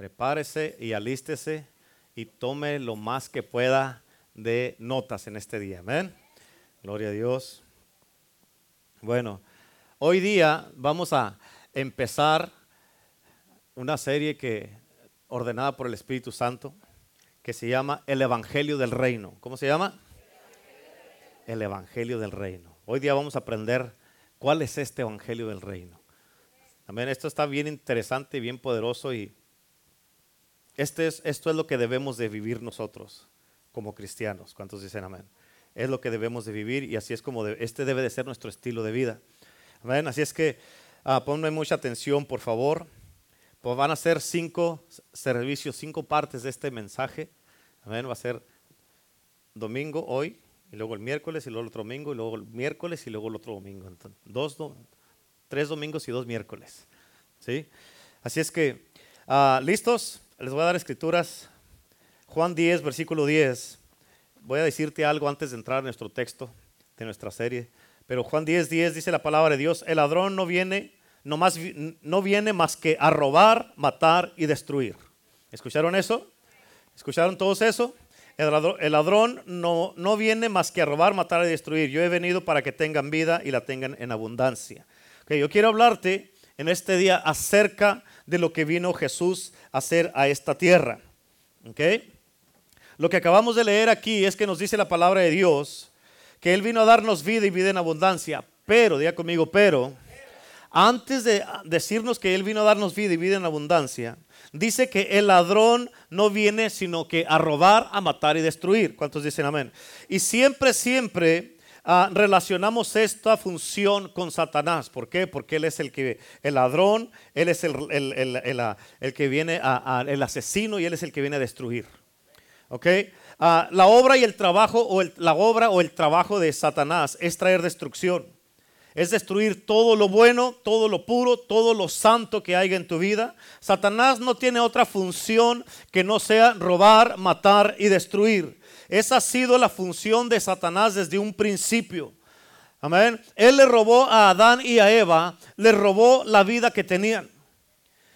prepárese y alístese y tome lo más que pueda de notas en este día. Amén. Gloria a Dios. Bueno, hoy día vamos a empezar una serie que ordenada por el Espíritu Santo que se llama El Evangelio del Reino. ¿Cómo se llama? El Evangelio del Reino. Hoy día vamos a aprender cuál es este Evangelio del Reino. Amén. Esto está bien interesante y bien poderoso y este es, esto es lo que debemos de vivir nosotros como cristianos. ¿Cuántos dicen amén? Es lo que debemos de vivir y así es como este debe de ser nuestro estilo de vida. Amén. Así es que uh, ponme mucha atención, por favor. Pues van a ser cinco servicios, cinco partes de este mensaje. Amén. Va a ser domingo hoy, y luego el miércoles, y luego el otro domingo, y luego el miércoles, y luego el otro domingo. Entonces, dos, tres domingos y dos miércoles. ¿Sí? Así es que, uh, ¿listos? Les voy a dar escrituras. Juan 10, versículo 10. Voy a decirte algo antes de entrar en nuestro texto de nuestra serie. Pero Juan 10, 10 dice la palabra de Dios, el ladrón no viene, no, más, no viene más que a robar, matar y destruir. ¿Escucharon eso? ¿Escucharon todos eso? El ladrón, no, no viene más que a robar, matar y destruir. Yo he venido para que tengan vida y la tengan en abundancia. Okay, yo quiero hablarte en este día acerca de lo que vino Jesús a hacer a esta tierra. ¿Okay? Lo que acabamos de leer aquí es que nos dice la palabra de Dios que Él vino a darnos vida y vida en abundancia. Pero, diga conmigo, pero, antes de decirnos que Él vino a darnos vida y vida en abundancia, dice que el ladrón no viene sino que a robar, a matar y destruir. ¿Cuántos dicen amén? Y siempre, siempre Ah, relacionamos esta función con Satanás. ¿Por qué? Porque él es el que el ladrón, él es el, el, que viene a, el asesino y él es el que viene a destruir. ¿Ok? Ah, la obra y el trabajo o la obra o el trabajo de Satanás es traer destrucción. Es destruir todo lo bueno, todo lo puro, todo lo santo que haya en tu vida. Satanás no tiene otra función que no sea robar, matar y destruir. Esa ha sido la función de Satanás desde un principio. Amén. Él le robó a Adán y a Eva, le robó la vida que tenían.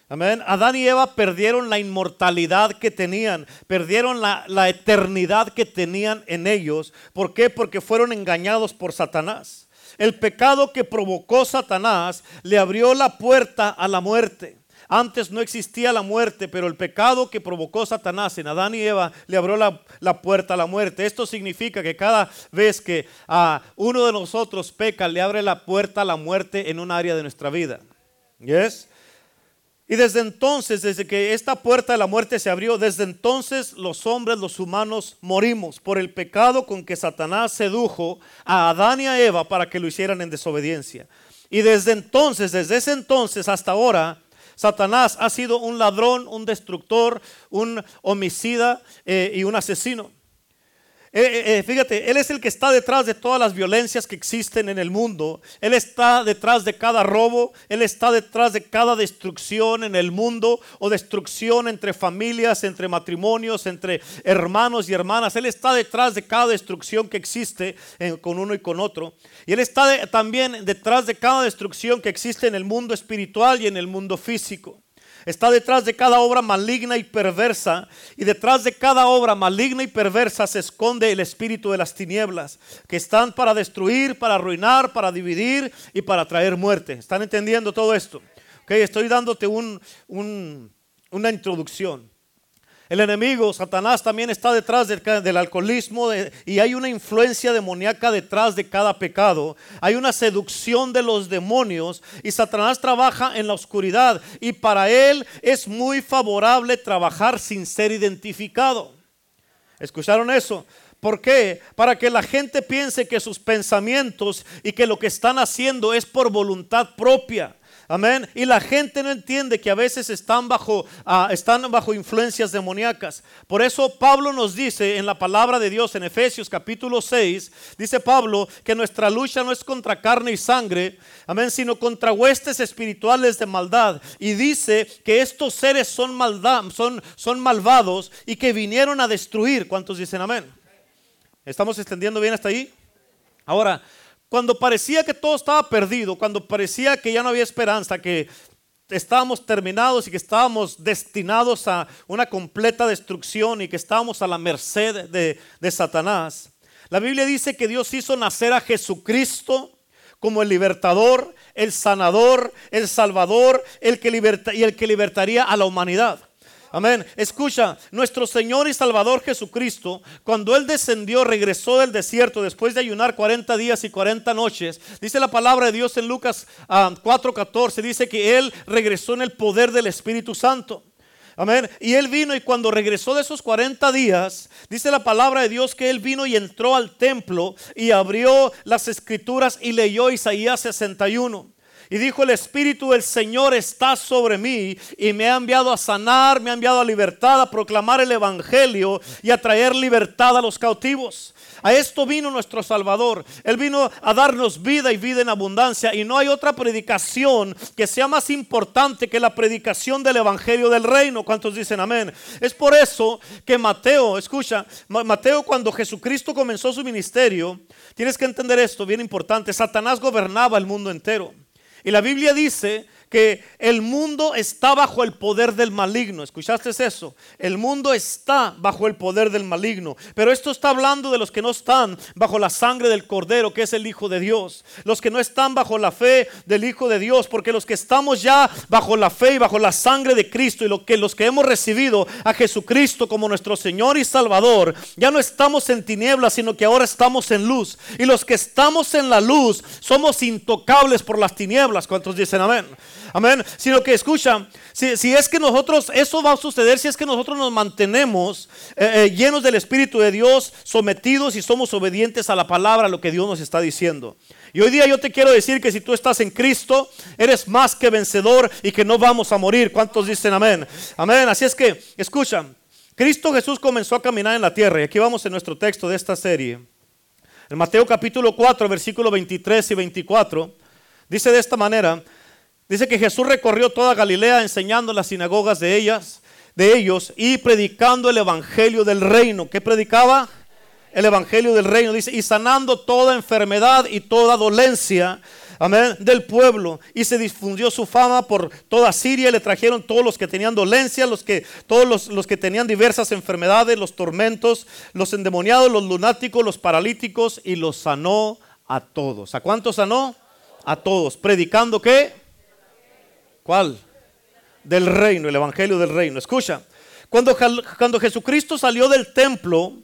Amén. Adán y Eva perdieron la inmortalidad que tenían, perdieron la, la, eternidad que tenían en ellos. ¿Por qué? Porque fueron engañados por Satanás. El pecado que provocó Satanás le abrió la puerta a la muerte. Antes no existía la muerte, pero el pecado que provocó Satanás en Adán y Eva le abrió la, puerta a la muerte. Esto significa que cada vez que a uno de nosotros peca, le abre la puerta a la muerte en un área de nuestra vida. ¿Yes? Y desde entonces, desde que esta puerta de la muerte se abrió, desde entonces los hombres, los humanos, morimos por el pecado con que Satanás sedujo a Adán y a Eva para que lo hicieran en desobediencia. Y desde entonces, desde ese entonces hasta ahora, Satanás ha sido un ladrón, un destructor, un homicida eh, y un asesino. Eh, eh, fíjate, Él es el que está detrás de todas las violencias que existen en el mundo. Él está detrás de cada robo. Él está detrás de cada destrucción en el mundo o destrucción entre familias, entre matrimonios, entre hermanos y hermanas. Él está detrás de cada destrucción que existe con uno y con otro. Y Él está también detrás de cada destrucción que existe en el mundo espiritual y en el mundo físico. Está detrás de cada obra maligna y perversa. Y detrás de cada obra maligna y perversa se esconde el espíritu de las tinieblas, que están para destruir, para arruinar, para dividir y para traer muerte. ¿Están entendiendo todo esto? Okay, estoy dándote un, una introducción. El enemigo, Satanás, también está detrás del, alcoholismo y hay una influencia demoníaca detrás de cada pecado. Hay una seducción de los demonios y Satanás trabaja en la oscuridad y para él es muy favorable trabajar sin ser identificado. ¿Escucharon eso? ¿Por qué? Para que la gente piense que sus pensamientos y que lo que están haciendo es por voluntad propia. Amén. Y la gente no entiende que a veces están bajo, ah, están bajo influencias demoníacas. Por eso Pablo nos dice en la palabra de Dios en Efesios capítulo 6, dice Pablo que nuestra lucha no es contra carne y sangre, amén, sino contra huestes espirituales de maldad. Y dice que estos seres son, maldad, son, son malvados y que vinieron a destruir. ¿Cuántos dicen amén? ¿Estamos extendiendo bien hasta ahí? Ahora, cuando parecía que todo estaba perdido, cuando parecía que ya no había esperanza, que estábamos terminados y que estábamos destinados a una completa destrucción y que estábamos a la merced de, Satanás, la Biblia dice que Dios hizo nacer a Jesucristo como el libertador, el sanador, el salvador, el que y el que libertaría a la humanidad. Amén. Escucha, nuestro Señor y Salvador Jesucristo, cuando Él descendió, regresó del desierto después de ayunar 40 días y 40 noches. Dice la palabra de Dios en Lucas 4:14, ah, dice que Él regresó en el poder del Espíritu Santo. Amén. Y él vino y cuando regresó de esos 40 días, dice la palabra de Dios que él vino y entró al templo y abrió las escrituras y leyó Isaías 61. Y dijo, el Espíritu del Señor está sobre mí y me ha enviado a sanar, me ha enviado a libertad, a proclamar el Evangelio y a traer libertad a los cautivos. A esto vino nuestro Salvador. Él vino a darnos vida y vida en abundancia. Y no hay otra predicación que sea más importante que la predicación del Evangelio del Reino. ¿Cuántos dicen amén? Es por eso que Mateo, escucha, Mateo cuando Jesucristo comenzó su ministerio, tienes que entender esto, bien importante, Satanás gobernaba el mundo entero. Y la Biblia dice que el mundo está bajo el poder del maligno. ¿Escuchaste eso? El mundo está bajo el poder del maligno. Pero esto está hablando de los que no están bajo la sangre del Cordero, que es el Hijo de Dios. Los que no están bajo la fe del Hijo de Dios. Porque los que estamos ya bajo la fe y bajo la sangre de Cristo y lo que, los que hemos recibido a Jesucristo como nuestro Señor y Salvador, ya no estamos en tinieblas, sino que ahora estamos en luz. Y los que estamos en la luz somos intocables por las tinieblas. ¿Cuántos dicen amén? Amén. Sino que escucha, si, es que nosotros, eso va a suceder si es que nosotros nos mantenemos eh, eh, llenos del Espíritu de Dios, sometidos y somos obedientes a la palabra, a lo que Dios nos está diciendo. Y hoy día yo te quiero decir que si tú estás en Cristo, eres más que vencedor y que no vamos a morir. ¿Cuántos dicen amén? Amén. Así es que, escucha, Cristo Jesús comenzó a caminar en la tierra. Y aquí vamos en nuestro texto de esta serie. En Mateo capítulo 4, versículo 23 y 24, dice de esta manera, Dice que Jesús recorrió toda Galilea enseñando las sinagogas de ellas, de ellos y predicando el evangelio del reino. ¿Qué predicaba? El evangelio del reino, dice, y sanando toda enfermedad y toda dolencia, amén, del pueblo. Y se difundió su fama por toda Siria. Le trajeron todos los que tenían dolencia, los que, todos los, los que tenían diversas enfermedades, los tormentos, los endemoniados, los lunáticos, los paralíticos, y los sanó a todos. ¿A cuántos sanó? A todos. ¿Predicando qué? ¿Cuál? Del reino, el evangelio del reino. Escucha, cuando, cuando Jesucristo salió del templo,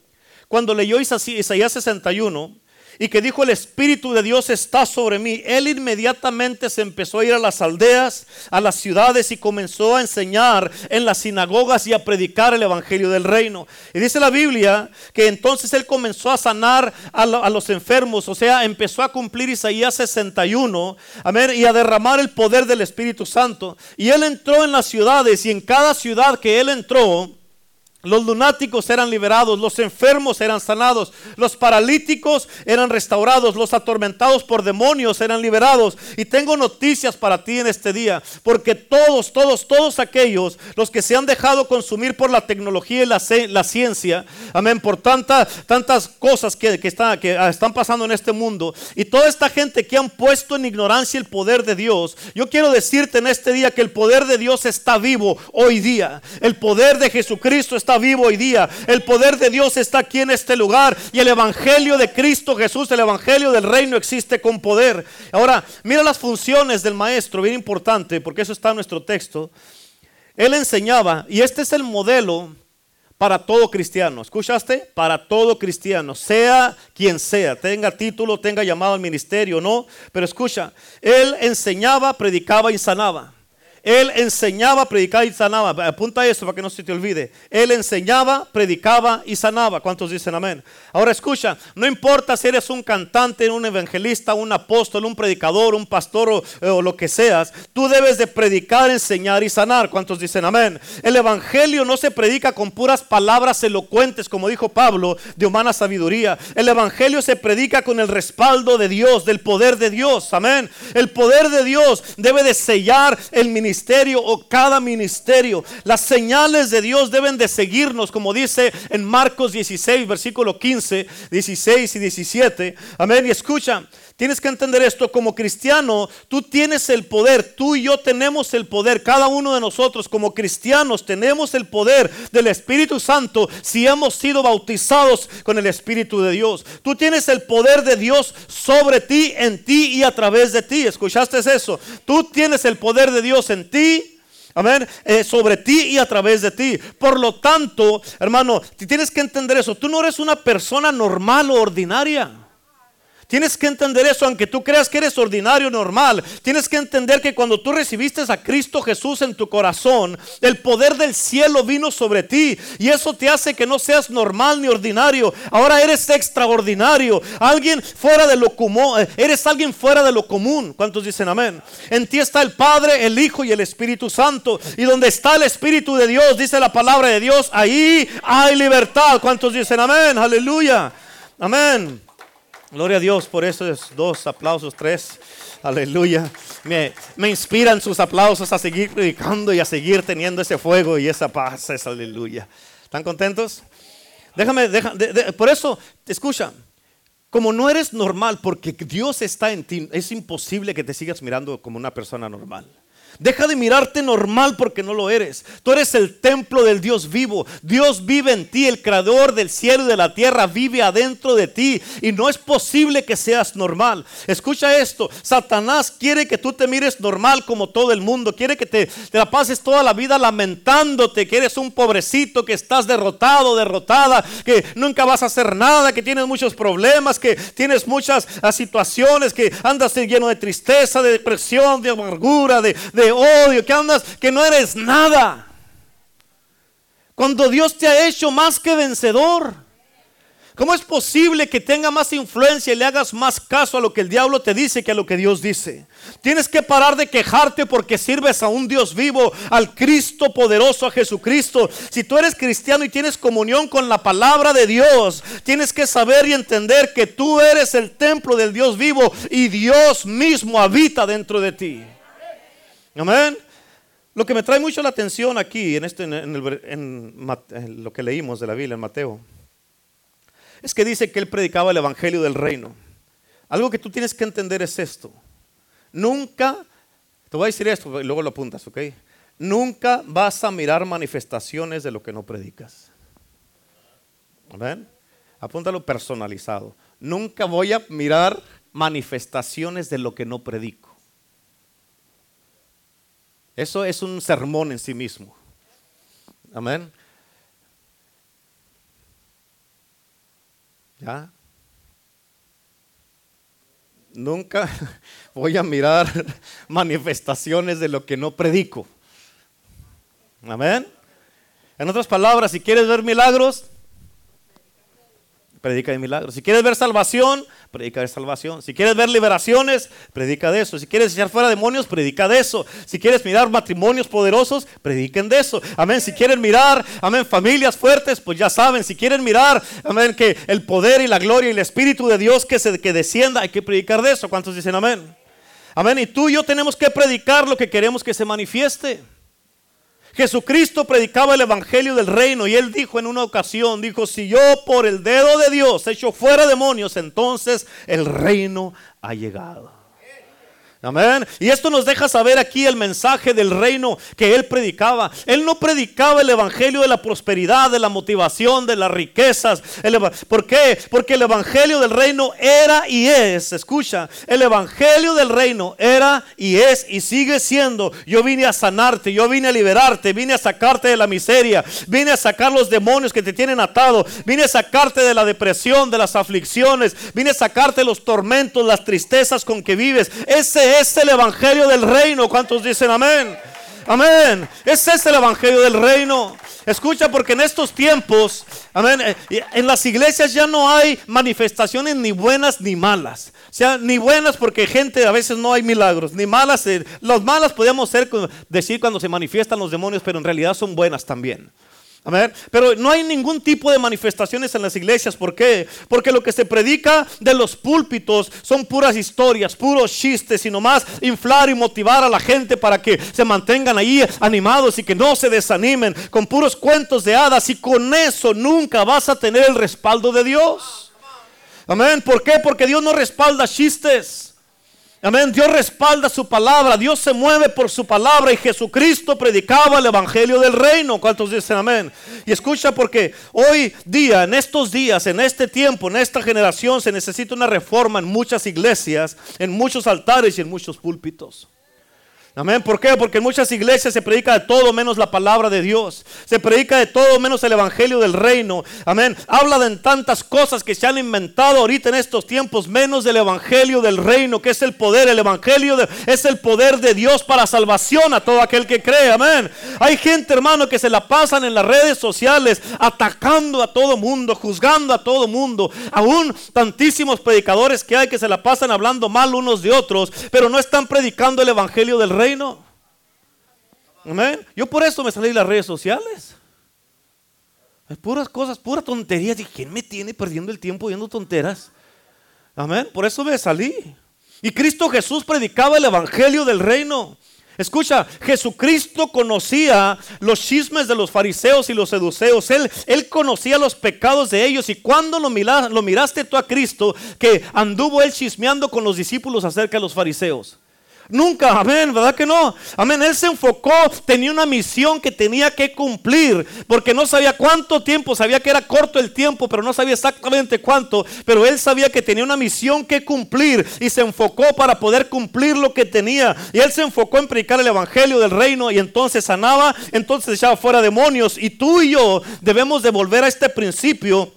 cuando leyó Isaías 61, y que dijo el Espíritu de Dios está sobre mí, él inmediatamente se empezó a ir a las aldeas, a las ciudades y comenzó a enseñar en las sinagogas y a predicar el Evangelio del reino. Y dice la Biblia que entonces él comenzó a sanar a, los enfermos, o sea, empezó a cumplir Isaías 61, amén, y a derramar el poder del Espíritu Santo. Y él entró en las ciudades y en cada ciudad que él entró, los lunáticos eran liberados, los enfermos eran sanados, los paralíticos eran restaurados, los atormentados por demonios eran liberados. Y tengo noticias para ti en este día, porque todos, todos, todos aquellos, los que se han dejado consumir por la tecnología y la, ciencia, amén, por tantas tantas cosas que, que, que están pasando en este mundo, y toda esta gente que han puesto en ignorancia el poder de Dios, yo quiero decirte en este día que el poder de Dios está vivo hoy día. El poder de Jesucristo está vivo hoy día. El poder de Dios está aquí en este lugar. Y el Evangelio de Cristo Jesús, el Evangelio del reino existe con poder. Ahora, mira las funciones del maestro, bien importante, porque eso está en nuestro texto. Él enseñaba, y este es el modelo para todo cristiano. ¿Escuchaste? Para todo cristiano, sea quien sea, tenga título, tenga llamado al ministerio, no, pero escucha, él enseñaba, predicaba y sanaba. Él enseñaba, predicaba y sanaba. Apunta eso para que no se te olvide. Él enseñaba, predicaba y sanaba. ¿Cuántos dicen amén? Ahora escucha, no importa si eres un cantante, un evangelista, un apóstol, un predicador, un pastor o, o lo que seas, tú debes de predicar, enseñar y sanar. ¿Cuántos dicen amén? El evangelio no se predica con puras palabras elocuentes, como dijo Pablo, de humana sabiduría. El evangelio se predica con el respaldo de Dios, del poder de Dios. Amén. El poder de Dios debe de sellar el ministerio ministerio o cada ministerio. Las señales de Dios deben de seguirnos, como dice en Marcos 16, versículo 15, 16 y 17. Amén. Y escucha, tienes que entender esto, como cristiano, tú tienes el poder, tú y yo tenemos el poder, cada uno de nosotros como cristianos tenemos el poder del Espíritu Santo si hemos sido bautizados con el Espíritu de Dios. Tú tienes el poder de Dios sobre ti, en ti y a través de ti. ¿Escuchaste eso? Tú tienes el poder de Dios en ti Amén. Eh, sobre ti y a través de ti. Por lo tanto, hermano, tienes que entender eso. Tú no eres una persona normal o ordinaria. Tienes que entender eso, aunque tú creas que eres ordinario, normal. Tienes que entender que cuando tú recibiste a Cristo Jesús en tu corazón, el poder del cielo vino sobre ti. Y eso te hace que no seas normal ni ordinario. Ahora eres extraordinario. Alguien fuera de lo común. Eh, eres alguien fuera de lo común. ¿Cuántos dicen amén? En ti está el Padre, el Hijo y el Espíritu Santo. Y donde está el Espíritu de Dios, dice la palabra de Dios, ahí hay libertad. ¿Cuántos dicen amén? Aleluya. Amén. Gloria a Dios por esos dos aplausos, tres. Aleluya. Me, me, inspiran sus aplausos a seguir predicando y a seguir teniendo ese fuego y esa paz. Es aleluya. ¿Están contentos? Déjame, por eso, escucha. Como no eres normal porque Dios está en ti, es imposible que te sigas mirando como una persona normal. Deja de mirarte normal porque no lo eres. Tú eres el templo del Dios vivo. Dios vive en ti. El creador del cielo y de la tierra vive adentro de ti. Y no es posible que seas normal. Escucha esto. Satanás quiere que tú te mires normal como todo el mundo. Quiere que te, la pases toda la vida lamentándote. Que eres un pobrecito, que estás derrotado, derrotada. Que nunca vas a hacer nada. Que tienes muchos problemas. Que tienes muchas ah, situaciones. Que andas lleno de tristeza, de depresión, de amargura, de odio, que andas, que no eres nada. Cuando Dios te ha hecho más que vencedor. ¿Cómo es posible que tenga más influencia y le hagas más caso a lo que el diablo te dice que a lo que Dios dice? Tienes que parar de quejarte porque sirves a un Dios vivo, al Cristo poderoso, a Jesucristo. Si tú eres cristiano y tienes comunión con la palabra de Dios, tienes que saber y entender que tú eres el templo del Dios vivo y Dios mismo habita dentro de ti. Amén. Lo que me trae mucho la atención aquí, en, este, en, lo que leímos de la Biblia, en Mateo, es que dice que él predicaba el Evangelio del Reino. Algo que tú tienes que entender es esto. Nunca, te voy a decir esto y luego lo apuntas, ¿ok? Nunca vas a mirar manifestaciones de lo que no predicas. Amén. Apúntalo personalizado. Nunca voy a mirar manifestaciones de lo que no predico. Eso es un sermón en sí mismo. Amén. ¿Ya? Nunca voy a mirar manifestaciones de lo que no predico. Amén. En otras palabras, si quieres ver milagros, predica de milagros. Si quieres ver salvación, predica de salvación. Si quieres ver liberaciones, predica de eso. Si quieres echar fuera demonios, predica de eso. Si quieres mirar matrimonios poderosos, prediquen de eso. Amén. Si quieren mirar, amén, familias fuertes, pues ya saben. Si quieren mirar, amén, que el poder y la gloria y el Espíritu de Dios que, se, que descienda, hay que predicar de eso. ¿Cuántos dicen amén? Amén. Y tú y yo tenemos que predicar lo que queremos que se manifieste. Jesucristo predicaba el Evangelio del reino y él dijo en una ocasión, dijo, si yo por el dedo de Dios echo fuera demonios, entonces el reino ha llegado. Amén. Y esto nos deja saber aquí el mensaje del reino que él predicaba. Él no predicaba el evangelio de la prosperidad, de la motivación, de las riquezas. ¿Por qué? Porque el evangelio del reino era y es, escucha, el evangelio del reino era y es y sigue siendo. Yo vine a sanarte, yo vine a liberarte, vine a sacarte de la miseria, vine a sacar los demonios que te tienen atado, vine a sacarte de la depresión, de las aflicciones, vine a sacarte los tormentos, las tristezas con que vives. Ese es el evangelio del reino. ¿Cuántos dicen amén? Amén. Ese es el evangelio del reino. Escucha, porque en estos tiempos, amén, eh, en las iglesias ya no hay manifestaciones ni buenas ni malas. O sea, ni buenas porque gente a veces no hay milagros, ni malas. Eh, las malas podemos ser, decir cuando se manifiestan los demonios, pero en realidad son buenas también. Pero no hay ningún tipo de manifestaciones en las iglesias. ¿Por qué? Porque lo que se predica de los púlpitos son puras historias, puros chistes, y nomás inflar y motivar a la gente para que se mantengan ahí animados y que no se desanimen con puros cuentos de hadas. Y con eso nunca vas a tener el respaldo de Dios. Amén. ¿Por qué? Porque Dios no respalda chistes. Amén. Dios respalda su palabra. Dios se mueve por su palabra. Y Jesucristo predicaba el evangelio del reino. ¿Cuántos dicen amén? Y escucha porque hoy día, en estos días, en este tiempo, en esta generación, se necesita una reforma en muchas iglesias, en muchos altares y en muchos púlpitos. Amén. ¿Por qué? Porque en muchas iglesias se predica de todo menos la palabra de Dios. Se predica de todo menos el evangelio del reino. Amén. Habla de tantas cosas que se han inventado ahorita en estos tiempos, menos del evangelio del reino, que es el poder. El evangelio es el poder de Dios para salvación a todo aquel que cree. Amén. Hay gente, hermano, que se la pasan en las redes sociales atacando a todo mundo, juzgando a todo mundo. Aún tantísimos predicadores que hay que se la pasan hablando mal unos de otros, pero no están predicando el evangelio del reino reino. Amén. Yo por eso me salí de las redes sociales. Es puras cosas, puras tonterías. ¿Y quién me tiene perdiendo el tiempo viendo tonteras? Amén. Por eso me salí. Y Cristo Jesús predicaba el evangelio del reino. Escucha, Jesucristo conocía los chismes de los fariseos y los seduceos. Él, él conocía los pecados de ellos. Y cuando lo, lo miraste tú a Cristo, que anduvo él chismeando con los discípulos acerca de los fariseos. Nunca, amén, ¿verdad que no? Amén, él se enfocó, tenía una misión que tenía que cumplir, porque no sabía cuánto tiempo, sabía que era corto el tiempo, pero no sabía exactamente cuánto, pero él sabía que tenía una misión que cumplir y se enfocó para poder cumplir lo que tenía. Y él se enfocó en predicar el evangelio del reino y entonces sanaba, entonces echaba fuera demonios. Y tú y yo debemos de volver a este principio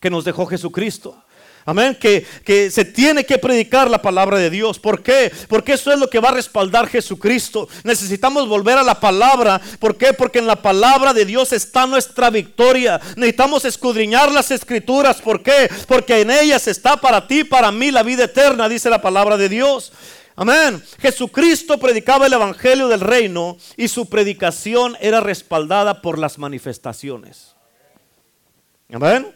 que nos dejó Jesucristo. Amén, que, que, se tiene que predicar la palabra de Dios. ¿Por qué? Porque eso es lo que va a respaldar Jesucristo. Necesitamos volver a la palabra. ¿Por qué? Porque en la palabra de Dios está nuestra victoria. Necesitamos escudriñar las escrituras. ¿Por qué? Porque en ellas está para ti, para mí la vida eterna, dice la palabra de Dios. Amén. Jesucristo predicaba el Evangelio del reino y su predicación era respaldada por las manifestaciones. Amén.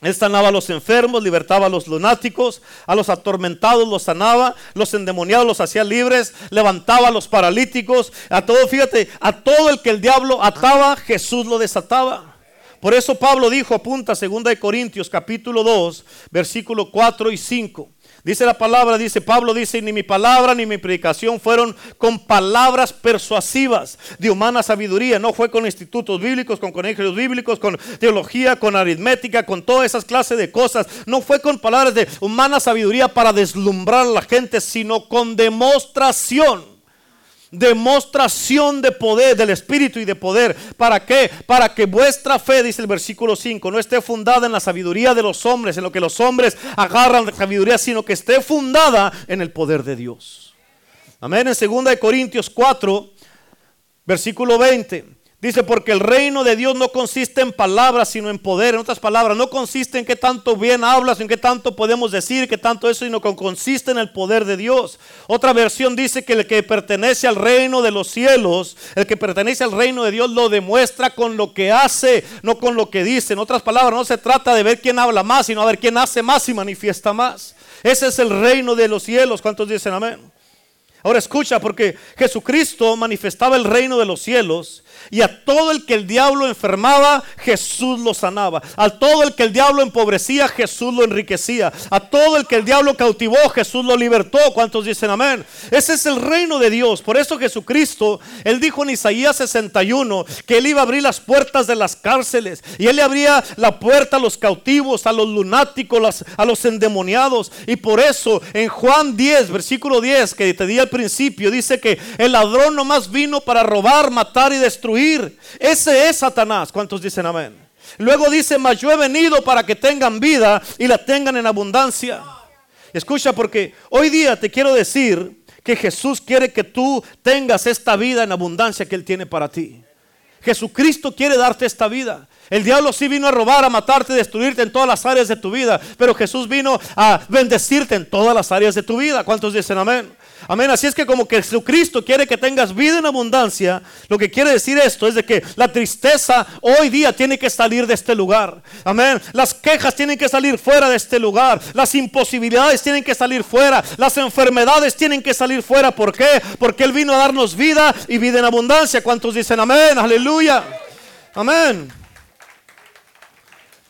Él sanaba a los enfermos, libertaba a los lunáticos, a los atormentados los sanaba, los endemoniados los hacía libres, levantaba a los paralíticos, a todo, fíjate, a todo el que el diablo ataba, Jesús lo desataba. Por eso Pablo dijo, apunta 2 Corintios capítulo 2, versículo 4 y 5. Dice la palabra, dice Pablo, dice, ni mi palabra ni mi predicación fueron con palabras persuasivas de humana sabiduría, no fue con institutos bíblicos, con colegios bíblicos, con teología, con aritmética, con todas esas clases de cosas, no fue con palabras de humana sabiduría para deslumbrar a la gente, sino con demostración demostración de poder, del Espíritu y de poder. ¿Para qué? Para que vuestra fe, dice el versículo 5, no esté fundada en la sabiduría de los hombres, en lo que los hombres agarran de sabiduría, sino que esté fundada en el poder de Dios. Amén. En 2 Corintios 4, versículo 20. Dice, porque el reino de Dios no consiste en palabras, sino en poder. En otras palabras, no consiste en qué tanto bien hablas, en qué tanto podemos decir, qué tanto eso, sino que consiste en el poder de Dios. Otra versión dice que el que pertenece al reino de los cielos, el que pertenece al reino de Dios, lo demuestra con lo que hace, no con lo que dice. En otras palabras, no se trata de ver quién habla más, sino a ver quién hace más y manifiesta más. Ese es el reino de los cielos. ¿Cuántos dicen amén? Ahora escucha, porque Jesucristo manifestaba el reino de los cielos y a todo el que el diablo enfermaba, Jesús lo sanaba. A todo el que el diablo empobrecía, Jesús lo enriquecía. A todo el que el diablo cautivó, Jesús lo libertó. ¿Cuántos dicen amén? Ese es el reino de Dios. Por eso Jesucristo, él dijo en Isaías 61 que él iba a abrir las puertas de las cárceles y él le abría la puerta a los cautivos, a los lunáticos, a los endemoniados. Y por eso en Juan 10, versículo 10, que te di al principio, dice que el ladrón nomás vino para robar, matar y destruir ese es Satanás. ¿Cuántos dicen amén? Luego dice, mas yo he venido para que tengan vida y la tengan en abundancia. Escucha porque hoy día te quiero decir que Jesús quiere que tú tengas esta vida en abundancia que Él tiene para ti. Jesucristo quiere darte esta vida. El diablo sí vino a robar, a matarte, a destruirte en todas las áreas de tu vida. Pero Jesús vino a bendecirte en todas las áreas de tu vida. ¿Cuántos dicen amén? Amén. Así es que como que Jesucristo quiere que tengas vida en abundancia, lo que quiere decir esto es de que la tristeza hoy día tiene que salir de este lugar. Amén. Las quejas tienen que salir fuera de este lugar. Las imposibilidades tienen que salir fuera. Las enfermedades tienen que salir fuera. ¿Por qué? Porque Él vino a darnos vida y vida en abundancia. ¿Cuántos dicen amén? Aleluya. Amén.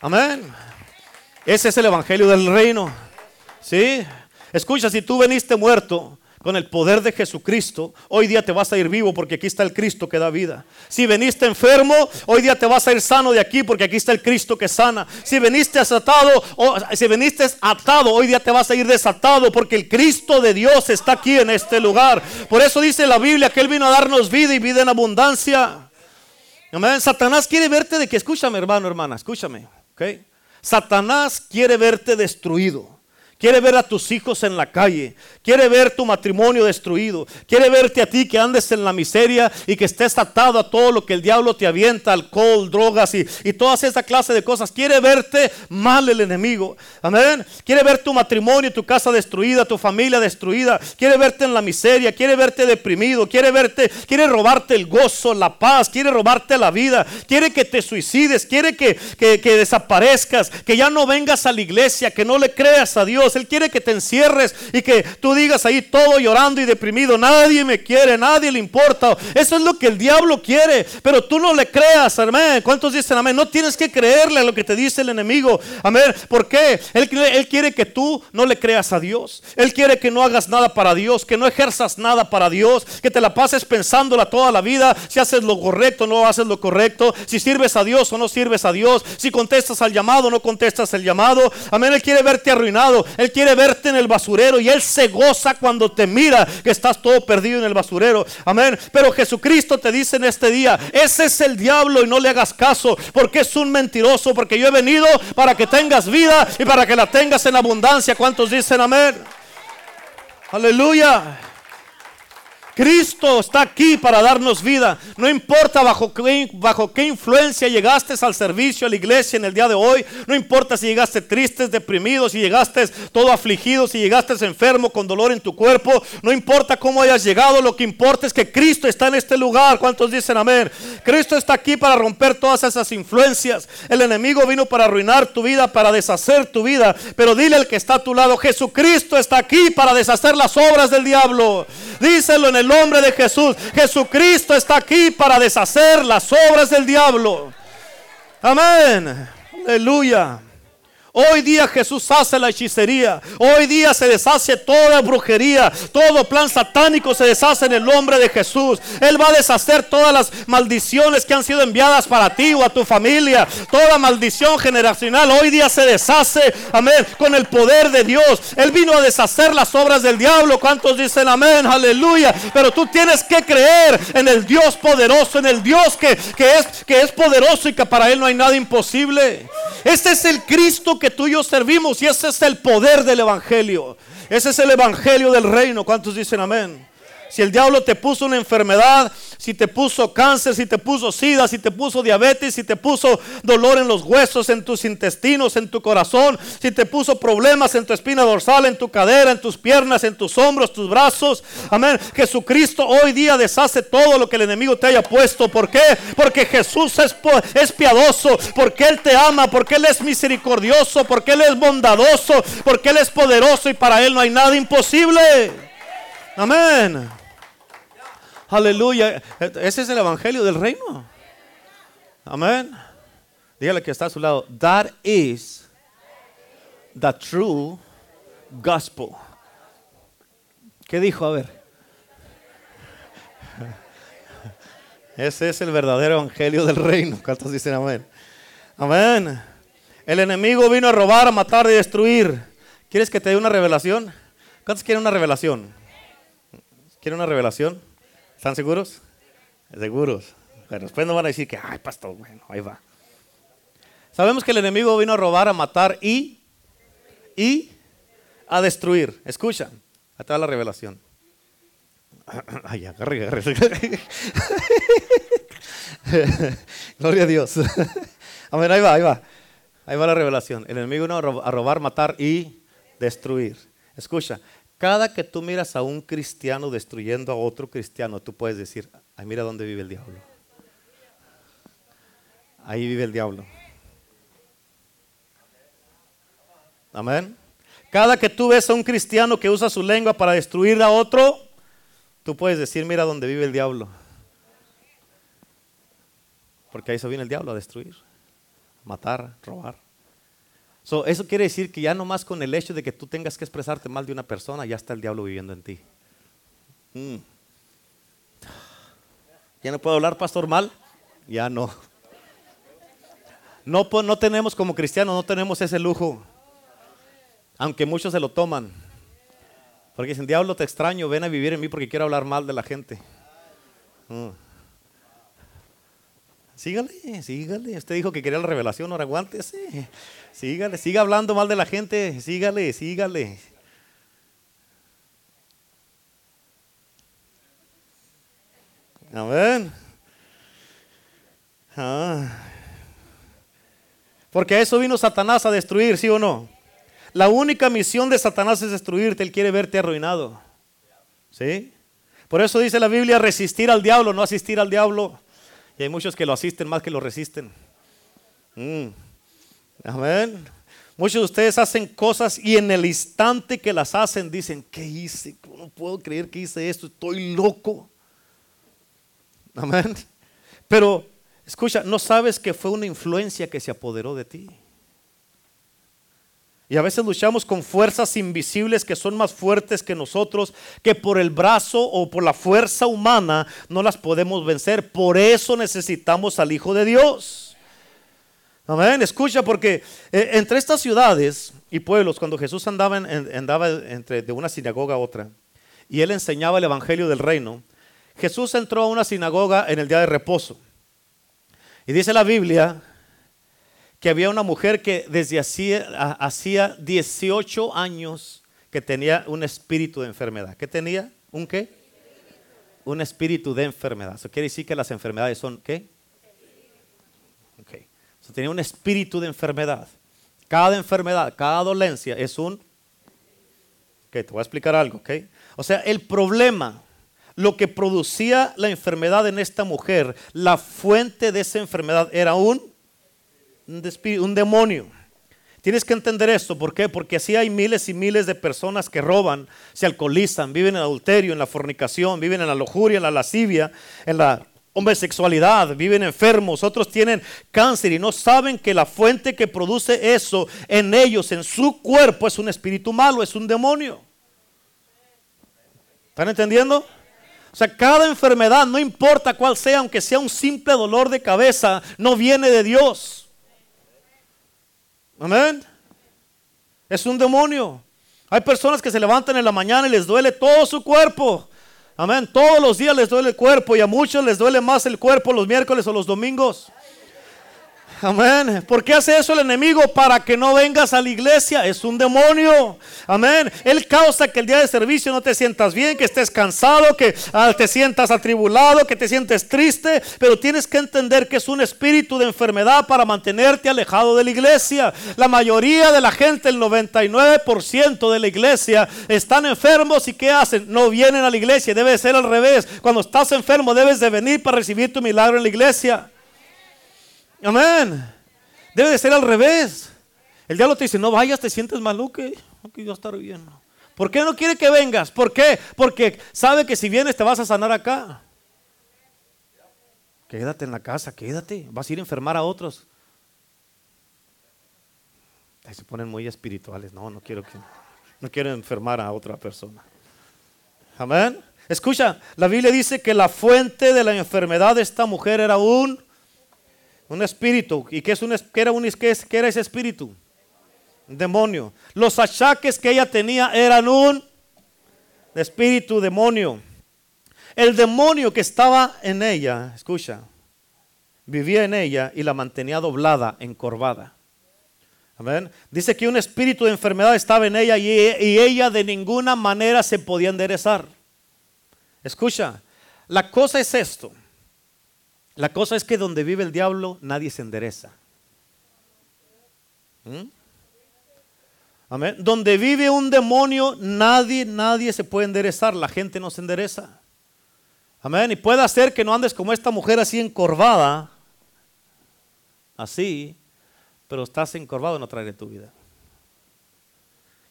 Amén. Ese es el evangelio del reino. ¿Sí? Escucha, si tú veniste muerto con el poder de Jesucristo, hoy día te vas a ir vivo porque aquí está el Cristo que da vida. Si veniste enfermo, hoy día te vas a ir sano de aquí porque aquí está el Cristo que sana. Si veniste atado, o, si veniste atado, hoy día te vas a ir desatado porque el Cristo de Dios está aquí en este lugar. Por eso dice la Biblia que Él vino a darnos vida y vida en abundancia. Satanás quiere verte de que, escúchame hermano, hermana, escúchame. ¿okay? Satanás quiere verte destruido. Quiere ver a tus hijos en la calle. Quiere ver tu matrimonio destruido. Quiere verte a ti que andes en la miseria y que estés atado a todo lo que el diablo te avienta, alcohol, drogas y, y todas esa clase de cosas. Quiere verte mal el enemigo. Amén. Quiere ver tu matrimonio, tu casa destruida, tu familia destruida. Quiere verte en la miseria. Quiere verte deprimido. Quiere verte, quiere robarte el gozo, la paz. Quiere robarte la vida. Quiere que te suicides. Quiere que, que, que desaparezcas. Que ya no vengas a la iglesia. Que no le creas a Dios. Él quiere que te encierres y que tú digas ahí todo llorando y deprimido. Nadie me quiere, nadie le importa. Eso es lo que el diablo quiere. Pero tú no le creas, amén. ¿Cuántos dicen amén? No tienes que creerle a lo que te dice el enemigo. Amén. ¿Por qué? Él, él quiere que tú no le creas a Dios. Él quiere que no hagas nada para Dios, que no ejerzas nada para Dios, que te la pases pensándola toda la vida. Si haces lo correcto, no haces lo correcto. Si sirves a Dios o no sirves a Dios. Si contestas al llamado, no contestas el llamado. Amén. Él quiere verte arruinado. Él quiere verte en el basurero y Él se goza cuando te mira que estás todo perdido en el basurero. Amén. Pero Jesucristo te dice en este día, ese es el diablo y no le hagas caso porque es un mentiroso, porque yo he venido para que tengas vida y para que la tengas en abundancia. ¿Cuántos dicen amén? Aleluya. Cristo está aquí para darnos vida. No importa bajo qué, influencia llegaste al servicio, a la iglesia en el día de hoy. No importa si llegaste triste, deprimido, si llegaste todo afligido, si llegaste enfermo con dolor en tu cuerpo. No importa cómo hayas llegado, lo que importa es que Cristo está en este lugar. ¿Cuántos dicen amén? Cristo está aquí para romper todas esas influencias. El enemigo vino para arruinar tu vida, para deshacer tu vida. Pero dile al que está a tu lado, Jesucristo está aquí para deshacer las obras del diablo. Díselo en el nombre de Jesús. Jesucristo está aquí para deshacer las obras del diablo. Amén. Aleluya. Hoy día Jesús hace la hechicería. Hoy día se deshace toda brujería. Todo plan satánico se deshace en el nombre de Jesús. Él va a deshacer todas las maldiciones que han sido enviadas para ti o a tu familia. Toda maldición generacional hoy día se deshace. Amén. Con el poder de Dios. Él vino a deshacer las obras del diablo. ¿Cuántos dicen amén? Aleluya. Pero tú tienes que creer en el Dios poderoso. En el Dios que, que, es, que es poderoso y que para Él no hay nada imposible. Este es el Cristo que tú y yo servimos y ese es el poder del Evangelio. Ese es el Evangelio del reino. ¿Cuántos dicen amén? Si el diablo te puso una enfermedad, si te puso cáncer, si te puso sida, si te puso diabetes, si te puso dolor en los huesos, en tus intestinos, en tu corazón, si te puso problemas en tu espina dorsal, en tu cadera, en tus piernas, en tus hombros, tus brazos. Amén. Jesucristo hoy día deshace todo lo que el enemigo te haya puesto. ¿Por qué? Porque Jesús es, es piadoso, porque Él te ama, porque Él es misericordioso, porque Él es bondadoso, porque Él es poderoso y para Él no hay nada imposible. Amén. Aleluya. Ese es el evangelio del reino. Amén. Dígale que está a su lado. That is the true gospel. ¿Qué dijo? A ver. Ese es el verdadero evangelio del reino. ¿Cuántos dicen amén? Amén. El enemigo vino a robar, a matar y destruir. ¿Quieres que te dé una revelación? ¿Cuántos quieren una revelación? ¿Quieren una revelación? ¿Están seguros? Seguros. Pero después no van a decir que, ay, pastor, bueno, ahí va. Sabemos que el enemigo vino a robar, a matar y, y a destruir. Escucha, acá la revelación. Ay, agarre, agarre. Gloria a Dios. A ver, ahí va, ahí va. Ahí va la revelación. El enemigo vino a robar, matar y destruir. Escucha, cada que tú miras a un cristiano destruyendo a otro cristiano, tú puedes decir, ay, mira dónde vive el diablo. Ahí vive el diablo. Amén. Cada que tú ves a un cristiano que usa su lengua para destruir a otro, tú puedes decir, mira dónde vive el diablo. Porque ahí se viene el diablo a destruir, matar, robar. So, eso quiere decir que ya nomás con el hecho de que tú tengas que expresarte mal de una persona, ya está el diablo viviendo en ti. Mm. ¿Ya no puedo hablar, pastor, mal? Ya no. No, no tenemos como cristianos, no tenemos ese lujo. Aunque muchos se lo toman. Porque dicen, diablo, te extraño, ven a vivir en mí porque quiero hablar mal de la gente. Mm. Sígale, sígale. Usted dijo que quería la revelación, ahora aguántese. Sígale, siga hablando mal de la gente. Sígale, sígale. Amén. Ah. Porque a eso vino Satanás a destruir, ¿sí o no? La única misión de Satanás es destruirte, él quiere verte arruinado. ¿Sí? Por eso dice la Biblia, resistir al diablo, no asistir al diablo. Y hay muchos que lo asisten más que lo resisten. Mm. Amén. Muchos de ustedes hacen cosas y en el instante que las hacen dicen, ¿qué hice? No puedo creer que hice esto, estoy loco. Amén. Pero escucha, no sabes que fue una influencia que se apoderó de ti. Y a veces luchamos con fuerzas invisibles que son más fuertes que nosotros, que por el brazo o por la fuerza humana no las podemos vencer. Por eso necesitamos al Hijo de Dios. Amén. Escucha, porque eh, entre estas ciudades y pueblos, cuando Jesús andaba, andaba entre, de una sinagoga a otra, y él enseñaba el Evangelio del Reino, Jesús entró a una sinagoga en el día de reposo. Y dice la Biblia que había una mujer que desde hacía, 18 años que tenía un espíritu de enfermedad. ¿Qué tenía? ¿Un qué? Un espíritu de enfermedad. Eso quiere decir que las enfermedades son qué? Ok. tenía un espíritu de enfermedad. Cada enfermedad, cada dolencia es un... Ok, te voy a explicar algo, ok. O sea, el problema lo que producía la enfermedad en esta mujer, la fuente de esa enfermedad era un, un demonio. Tienes que entender esto, ¿por qué? Porque así hay miles y miles de personas que roban, se alcoholizan, viven en adulterio, en la fornicación, viven en la lujuria, en la lascivia, en la homosexualidad, viven enfermos, otros tienen cáncer y no saben que la fuente que produce eso en ellos, en su cuerpo, es un espíritu malo, es un demonio. ¿Están entendiendo? O sea, cada enfermedad, no importa cuál sea, aunque sea un simple dolor de cabeza, no viene de Dios. Amén. Es un demonio. Hay personas que se levantan en la mañana y les duele todo su cuerpo. Amén. Todos los días les duele el cuerpo y a muchos les duele más el cuerpo los miércoles o los domingos. Amén. ¿Por qué hace eso el enemigo? Para que no vengas a la iglesia. Es un demonio. Amén. Él causa que el día de servicio no te sientas bien, que estés cansado, que ah, te sientas atribulado, que te sientes triste. Pero tienes que entender que es un espíritu de enfermedad para mantenerte alejado de la iglesia. La mayoría de la gente, el 99% de la iglesia, están enfermos y ¿qué hacen? No vienen a la iglesia. Debe ser al revés. Cuando estás enfermo debes de venir para recibir tu milagro en la iglesia. Amén. Debe de ser al revés. El diablo te dice, no vayas, te sientes maluco. Aquí va a estar bien. ¿Por qué no quiere que vengas? ¿Por qué? Porque sabe que si vienes te vas a sanar acá. Quédate en la casa, quédate. Vas a ir a enfermar a otros. Ahí se ponen muy espirituales. No, no quiero que, no quiero enfermar a otra persona. Amén. Escucha, la Biblia dice que la fuente de la enfermedad de esta mujer era un un espíritu. ¿Y qué, es un, era, un, qué, qué era ese espíritu? Un demonio. Los achaques que ella tenía eran un espíritu demonio. El demonio que estaba en ella, escucha, vivía en ella y la mantenía doblada, encorvada. Dice que un espíritu de enfermedad estaba en ella y ella de ninguna manera se podía enderezar. Escucha, la cosa es esto. La cosa es que donde vive el diablo nadie se endereza. ¿Mm? Amén. Donde vive un demonio nadie, nadie se puede enderezar. La gente no se endereza. Amén. Y puede hacer que no andes como esta mujer así encorvada. Así. Pero estás encorvado no traeré tu vida.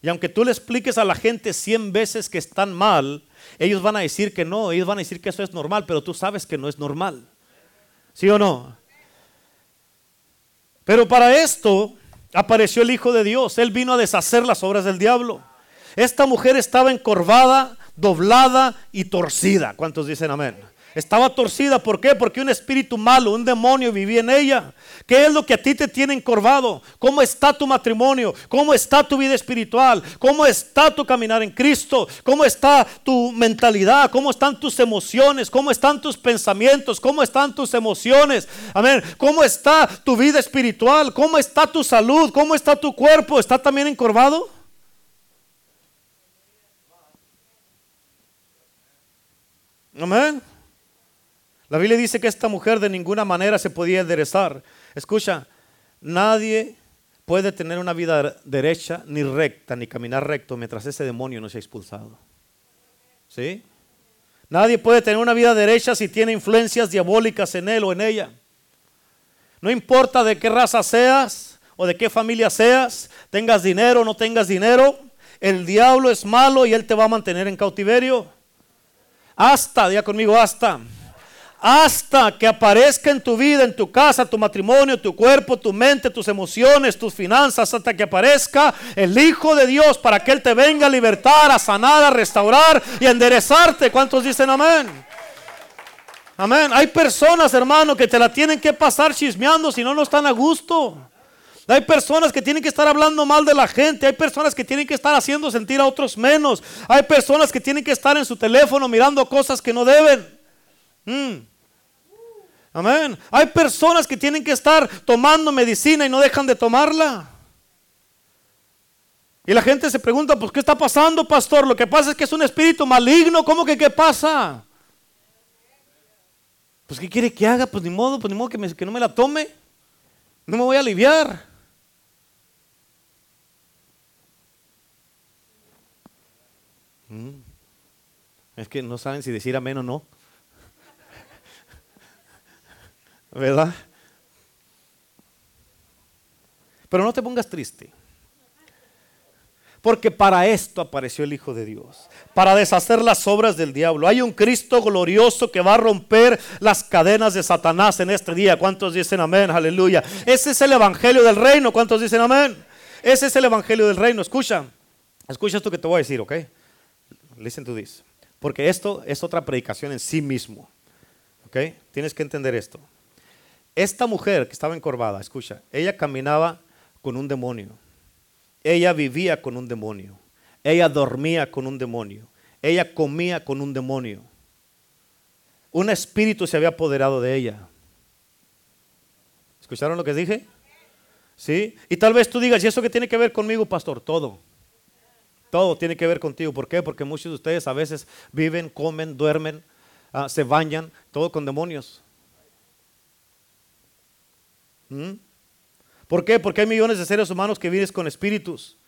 Y aunque tú le expliques a la gente cien veces que están mal, ellos van a decir que no, ellos van a decir que eso es normal, pero tú sabes que no es normal. ¿Sí o no? Pero para esto, apareció el Hijo de Dios. Él vino a deshacer las obras del diablo. Esta mujer estaba encorvada, doblada y torcida. ¿Cuántos dicen amén? Estaba torcida, ¿por qué? Porque un espíritu malo, un demonio vivía en ella. ¿Qué es lo que a ti te tiene encorvado? ¿Cómo está tu matrimonio? ¿Cómo está tu vida espiritual? ¿Cómo está tu caminar en Cristo? ¿Cómo está tu mentalidad? ¿Cómo están tus emociones? ¿Cómo están tus pensamientos? ¿Cómo están tus emociones? Amén. ¿Cómo está tu vida espiritual? ¿Cómo está tu salud? ¿Cómo está tu cuerpo? ¿Está también encorvado? Amén. La Biblia dice que esta mujer de ninguna manera se podía enderezar. Escucha, nadie puede tener una vida derecha ni recta ni caminar recto mientras ese demonio no sea expulsado. ¿Sí? Nadie puede tener una vida derecha si tiene influencias diabólicas en él o en ella. No importa de qué raza seas o de qué familia seas, tengas dinero o no tengas dinero, el diablo es malo y él te va a mantener en cautiverio. Hasta, diga conmigo, hasta hasta que aparezca en tu vida, en tu casa, tu matrimonio, tu cuerpo, tu mente, tus emociones, tus finanzas, hasta que aparezca el Hijo de Dios para que Él te venga a libertar, a sanar, a restaurar y a enderezarte. ¿Cuántos dicen amén? Amén. Hay personas, hermano, que te la tienen que pasar chismeando si no, no están a gusto. Hay personas que tienen que estar hablando mal de la gente. Hay personas que tienen que estar haciendo sentir a otros menos. Hay personas que tienen que estar en su teléfono mirando cosas que no deben. Mm. Amén. Hay personas que tienen que estar tomando medicina y no dejan de tomarla. Y la gente se pregunta, pues, ¿qué está pasando, pastor? Lo que pasa es que es un espíritu maligno. ¿Cómo que qué pasa? Pues, ¿qué quiere que haga? Pues, ni modo, pues, ni modo que, no me la tome. No me voy a aliviar. Mm. Es que no saben si decir amén o no. ¿Verdad? Pero no te pongas triste. Porque para esto apareció el Hijo de Dios, para deshacer las obras del diablo. Hay un Cristo glorioso que va a romper las cadenas de Satanás en este día. ¿Cuántos dicen amén? Aleluya. Ese es el Evangelio del reino. ¿Cuántos dicen amén? Ese es el Evangelio del reino. Escucha, escucha esto que te voy a decir, ¿ok? Listen to this. Porque esto es otra predicación en sí mismo. ¿Ok? Tienes que entender esto. Esta mujer que estaba encorvada, escucha, ella caminaba con un demonio. Ella vivía con un demonio. Ella dormía con un demonio. Ella comía con un demonio. Un espíritu se había apoderado de ella. ¿Escucharon lo que dije? ¿Sí? Y tal vez tú digas, ¿y eso qué tiene que ver conmigo, pastor? Todo. Todo tiene que ver contigo. ¿Por qué? Porque muchos de ustedes a veces viven, comen, duermen, ah, se bañan, todo con demonios. ¿Mm? ¿Por qué? Porque hay millones de seres humanos que viven con espíritus.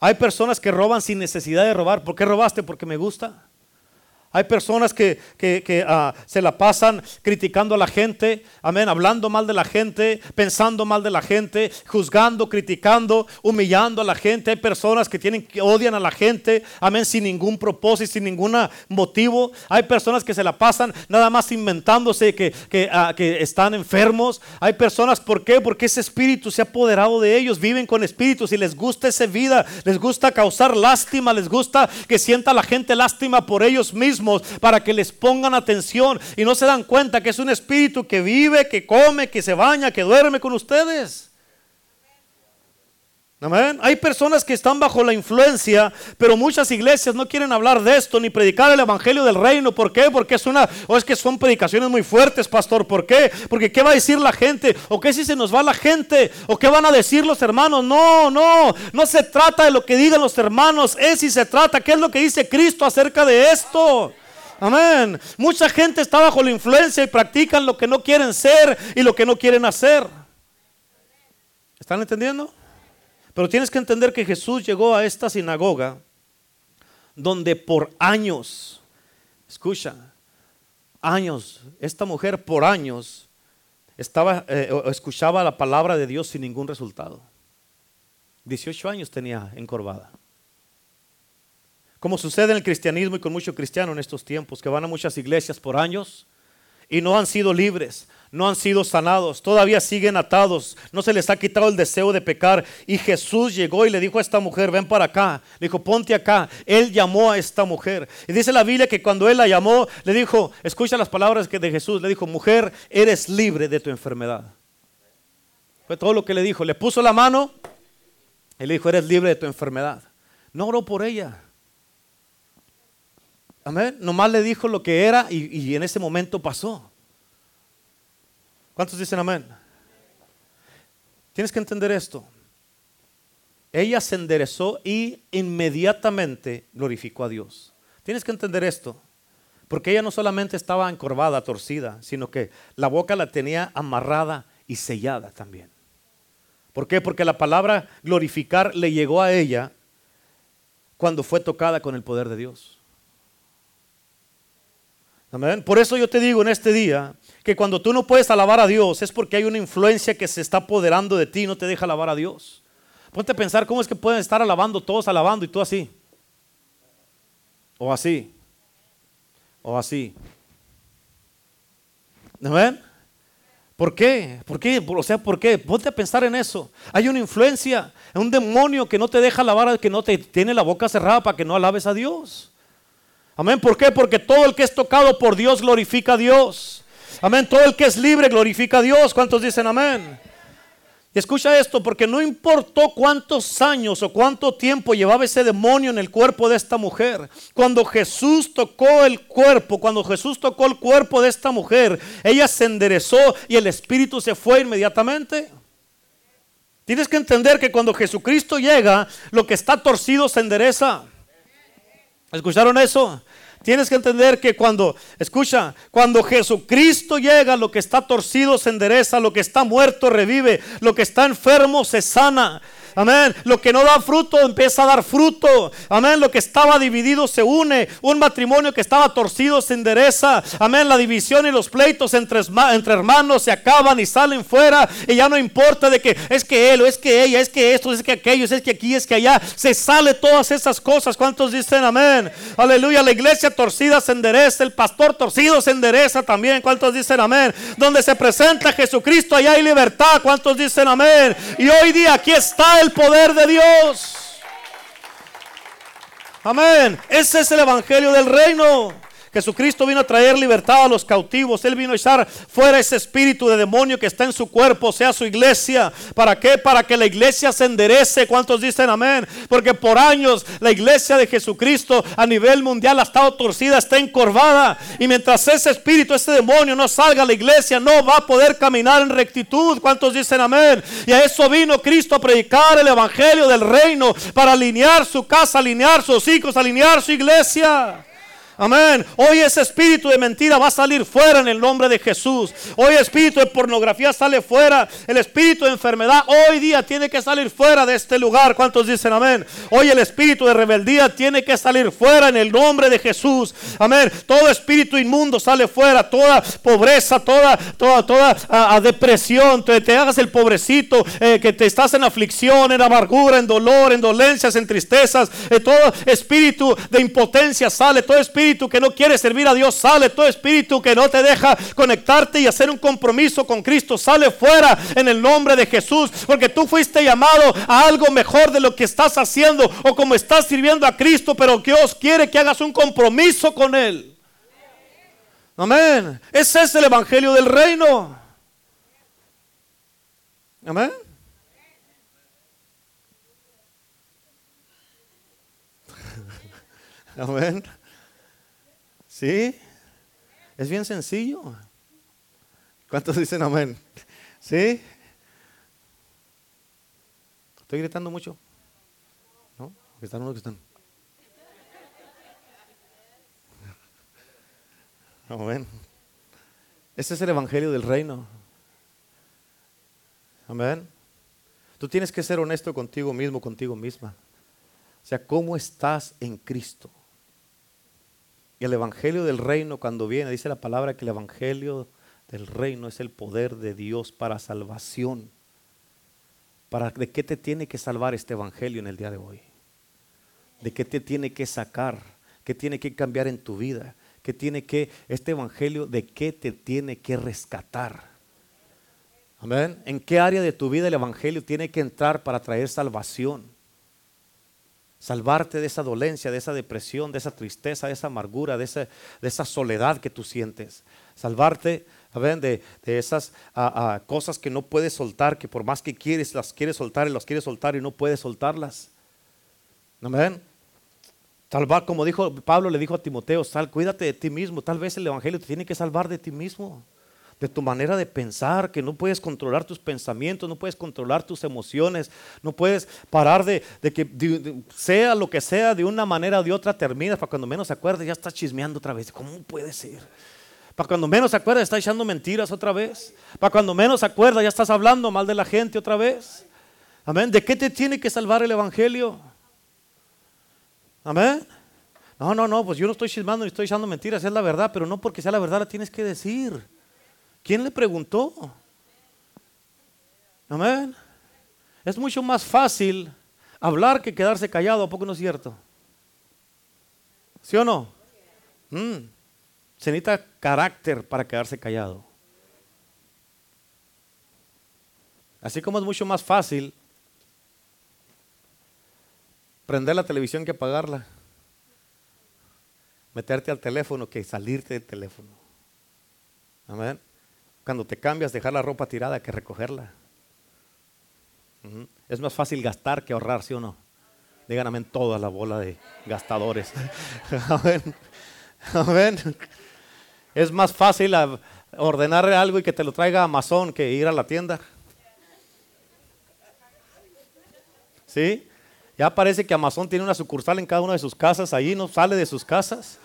Hay personas que roban sin necesidad de robar. ¿Por qué robaste? Porque me gusta. Hay personas que, ah, se la pasan criticando a la gente, amén, hablando mal de la gente, pensando mal de la gente, juzgando, criticando, humillando a la gente. Hay personas que tienen que odian a la gente, amén, sin ningún propósito, sin ningún motivo. Hay personas que se la pasan nada más inventándose que, ah, que están enfermos. Hay personas, ¿por qué? Porque ese espíritu se ha apoderado de ellos, viven con espíritus y les gusta esa vida, les gusta causar lástima, les gusta que sienta la gente lástima por ellos mismos para que les pongan atención y no se dan cuenta que es un espíritu que vive, que come, que se baña, que duerme con ustedes. Amén. Hay personas que están bajo la influencia, pero muchas iglesias no quieren hablar de esto ni predicar el evangelio del reino. ¿Por qué? Porque es una o es que son predicaciones muy fuertes, pastor. ¿Por qué? Porque qué va a decir la gente? ¿O qué si se nos va la gente? ¿O qué van a decir los hermanos? No, no, no se trata de lo que digan los hermanos, es si se trata qué es lo que dice Cristo acerca de esto. Amén. Mucha gente está bajo la influencia y practican lo que no quieren ser y lo que no quieren hacer. ¿Están entendiendo? Pero tienes que entender que Jesús llegó a esta sinagoga donde por años, escucha, años, esta mujer por años estaba, eh, escuchaba la palabra de Dios sin ningún resultado. 18 años tenía encorvada. Como sucede en el cristianismo y con muchos cristianos en estos tiempos, que van a muchas iglesias por años y no han sido libres, no han sido sanados, todavía siguen atados, no se les ha quitado el deseo de pecar. Y Jesús llegó y le dijo a esta mujer, ven para acá, le dijo, ponte acá. Él llamó a esta mujer. Y dice la Biblia que cuando él la llamó, le dijo, escucha las palabras de Jesús, le dijo, mujer, eres libre de tu enfermedad. Fue todo lo que le dijo. Le puso la mano y le dijo, eres libre de tu enfermedad. No oró por ella. Amén. Nomás le dijo lo que era y, y en ese momento pasó. ¿Cuántos dicen amén? Tienes que entender esto. Ella se enderezó y inmediatamente glorificó a Dios. Tienes que entender esto. Porque ella no solamente estaba encorvada, torcida, sino que la boca la tenía amarrada y sellada también. ¿Por qué? Porque la palabra glorificar le llegó a ella cuando fue tocada con el poder de Dios. Amén. Por eso yo te digo en este día que cuando tú no puedes alabar a Dios es porque hay una influencia que se está apoderando de ti y no te deja alabar a Dios. Ponte a pensar cómo es que pueden estar alabando todos alabando y tú así. O así. O así. ¿Amén? ¿Por qué? ¿Por qué? O sea, ¿por qué? Ponte a pensar en eso. Hay una influencia, un demonio que no te deja alabar, que no te tiene la boca cerrada para que no alabes a Dios. Amén. ¿Por qué? Porque todo el que es tocado por Dios glorifica a Dios. Amén. Todo el que es libre glorifica a Dios. ¿Cuántos dicen amén? Y escucha esto, porque no importó cuántos años o cuánto tiempo llevaba ese demonio en el cuerpo de esta mujer. Cuando Jesús tocó el cuerpo, cuando Jesús tocó el cuerpo de esta mujer, ella se enderezó y el espíritu se fue inmediatamente. Tienes que entender que cuando Jesucristo llega, lo que está torcido se endereza. ¿Escucharon eso? Tienes que entender que cuando, escucha, cuando Jesucristo llega, lo que está torcido se endereza, lo que está muerto revive, lo que está enfermo se sana. Amén. Lo que no da fruto empieza a dar fruto. Amén. Lo que estaba dividido se une. Un matrimonio que estaba torcido se endereza. Amén. La división y los pleitos entre, entre hermanos se acaban y salen fuera. Y ya no importa de que es que él o es que ella, es que esto, es que aquello, es que aquí, es que allá. Se sale todas esas cosas. ¿Cuántos dicen amén? Aleluya. La iglesia torcida se endereza. El pastor torcido se endereza también. ¿Cuántos dicen amén? Donde se presenta Jesucristo, allá hay libertad. ¿Cuántos dicen amén? Y hoy día aquí está el poder de Dios. Amén. Ese es el Evangelio del reino. Jesucristo vino a traer libertad a los cautivos. Él vino a echar fuera ese espíritu de demonio que está en su cuerpo, sea su iglesia. ¿Para qué? Para que la iglesia se enderece. ¿Cuántos dicen amén? Porque por años la iglesia de Jesucristo a nivel mundial ha estado torcida, está encorvada. Y mientras ese espíritu, ese demonio no salga a la iglesia, no va a poder caminar en rectitud. ¿Cuántos dicen amén? Y a eso vino Cristo a predicar el evangelio del reino para alinear su casa, alinear sus hijos, alinear su iglesia. Amén. Hoy ese espíritu de mentira va a salir fuera en el nombre de Jesús. Hoy espíritu de pornografía sale fuera. El espíritu de enfermedad hoy día tiene que salir fuera de este lugar. ¿Cuántos dicen amén? Hoy el espíritu de rebeldía tiene que salir fuera en el nombre de Jesús. Amén. Todo espíritu inmundo sale fuera. Toda pobreza, toda, toda, toda a, depresión. Te, te, hagas el pobrecito eh, que te estás en aflicción, en amargura, en dolor, en dolencias, en tristezas. Eh, todo espíritu de impotencia sale. Todo espíritu espíritu que no quiere servir a Dios sale, todo espíritu que no te deja conectarte y hacer un compromiso con Cristo sale fuera en el nombre de Jesús, porque tú fuiste llamado a algo mejor de lo que estás haciendo o como estás sirviendo a Cristo, pero Dios quiere que hagas un compromiso con Él. Amén. Ese es el Evangelio del reino. Amén. Amén. ¿Sí? Es bien sencillo. ¿Cuántos dicen amén? ¿Sí? ¿Estoy gritando mucho? ¿No? Están unos que están. Amén. Ese es el evangelio del reino. Amén. Tú tienes que ser honesto contigo mismo, contigo misma. O sea, ¿cómo estás en Cristo? Y el Evangelio del Reino cuando viene, dice la palabra que el Evangelio del Reino es el poder de Dios para salvación. ¿Para, ¿De qué te tiene que salvar este Evangelio en el día de hoy? ¿De qué te tiene que sacar? ¿Qué tiene que cambiar en tu vida? que tiene que, este evangelio, de qué te tiene que rescatar. Amén. ¿En qué área de tu vida el evangelio tiene que entrar para traer salvación? Salvarte de esa dolencia, de esa depresión, de esa tristeza, de esa amargura, de esa, soledad que tú sientes. Salvarte de, de esas cosas que no puedes soltar, que por más que quieres, las quieres soltar y las quieres soltar y no puedes soltarlas. Amén. Salvar, como dijo Pablo, le dijo a Timoteo, sal, cuídate de ti mismo. Tal vez el Evangelio te tiene que salvar de ti mismo, de tu manera de pensar, que no puedes controlar tus pensamientos, no puedes controlar tus emociones, no puedes parar de, que sea lo que sea, de una manera o de otra terminas, para cuando menos se acuerdes ya estás chismeando otra vez. ¿Cómo puede ser? Para cuando menos se estás echando mentiras otra vez. Para cuando menos se acuerda, ya estás hablando mal de la gente otra vez. Amén. ¿De qué te tiene que salvar el Evangelio? Amén. No, no, no, pues yo no estoy chismando ni estoy echando mentiras, es la verdad, pero no porque sea la verdad la tienes que decir. ¿Quién le preguntó? Amén. Es mucho más fácil hablar que quedarse callado, ¿a poco no es cierto? ¿Sí o no? Mm. Se necesita carácter para quedarse callado. Así como es mucho más fácil prender la televisión que apagarla, meterte al teléfono que salirte del teléfono. Amén. Cuando te cambias, dejar la ropa tirada que recogerla. Es más fácil gastar que ahorrar, ¿sí o no? Digan amén toda la bola de gastadores. amén. Amén. Es más fácil ordenar algo y que te lo traiga Amazon que ir a la tienda. ¿Sí? Ya parece que Amazon tiene una sucursal en cada una de sus casas, allí no sale de sus casas.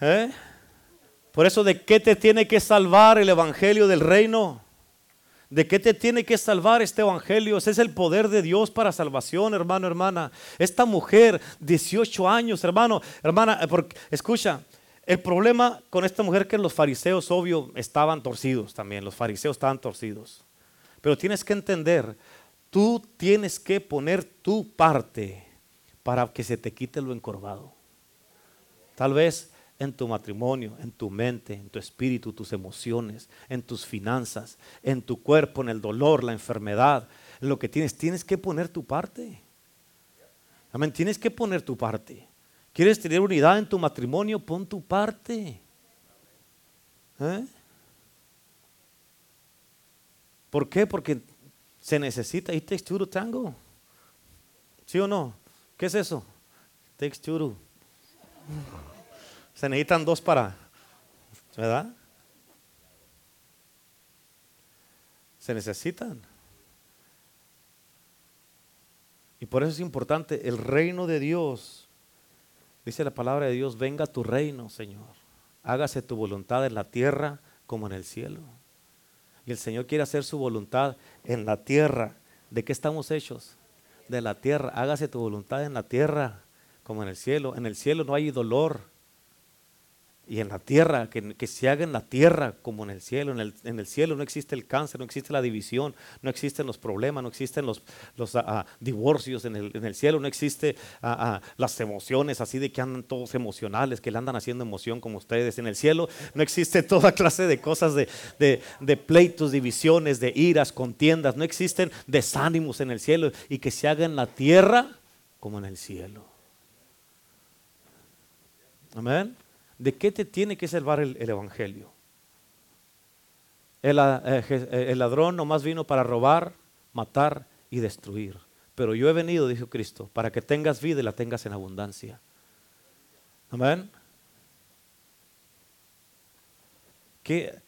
¿Eh? Por eso, ¿de qué te tiene que salvar el Evangelio del Reino? ¿De qué te tiene que salvar este Evangelio? Ese es el poder de Dios para salvación, hermano, hermana. Esta mujer, 18 años, hermano, hermana, eh, escucha, el problema con esta mujer que los fariseos, obvio, estaban torcidos también. Los fariseos estaban torcidos. Pero tienes que entender, tú tienes que poner tu parte para que se te quite lo encorvado. Tal vez en tu matrimonio, en tu mente, en tu espíritu, tus emociones, en tus finanzas, en tu cuerpo, en el dolor, la enfermedad, en lo que tienes, tienes que poner tu parte. Amén, tienes que poner tu parte. ¿Quieres tener unidad en tu matrimonio? Pon tu parte. ¿Eh? ¿Por qué? Porque se necesita. y takes tango. ¿Sí o no? ¿Qué es eso? Two Se necesitan dos para. ¿Verdad? Se necesitan. Y por eso es importante el reino de Dios Dice la palabra de Dios, venga tu reino, Señor. Hágase tu voluntad en la tierra como en el cielo. Y el Señor quiere hacer su voluntad en la tierra. ¿De qué estamos hechos? De la tierra. Hágase tu voluntad en la tierra como en el cielo. En el cielo no hay dolor y en la tierra, que, se haga en la tierra como en el cielo. En el, en el, cielo no existe el cáncer, no existe la división, no existen los problemas, no existen los, los ah, divorcios. En el, en el, cielo no existe ah, las emociones así de que andan todos emocionales, que le andan haciendo emoción como ustedes. En el cielo no existe toda clase de cosas de, de, de pleitos, divisiones, de iras, contiendas. No existen desánimos en el cielo y que se haga en la tierra como en el cielo. Amén. ¿De qué te tiene que salvar el, Evangelio? El, eh, eh, el, ladrón nomás vino para robar, matar y destruir. Pero yo he venido, dijo Cristo, para que tengas vida y la tengas en abundancia. Amén. ¿Qué,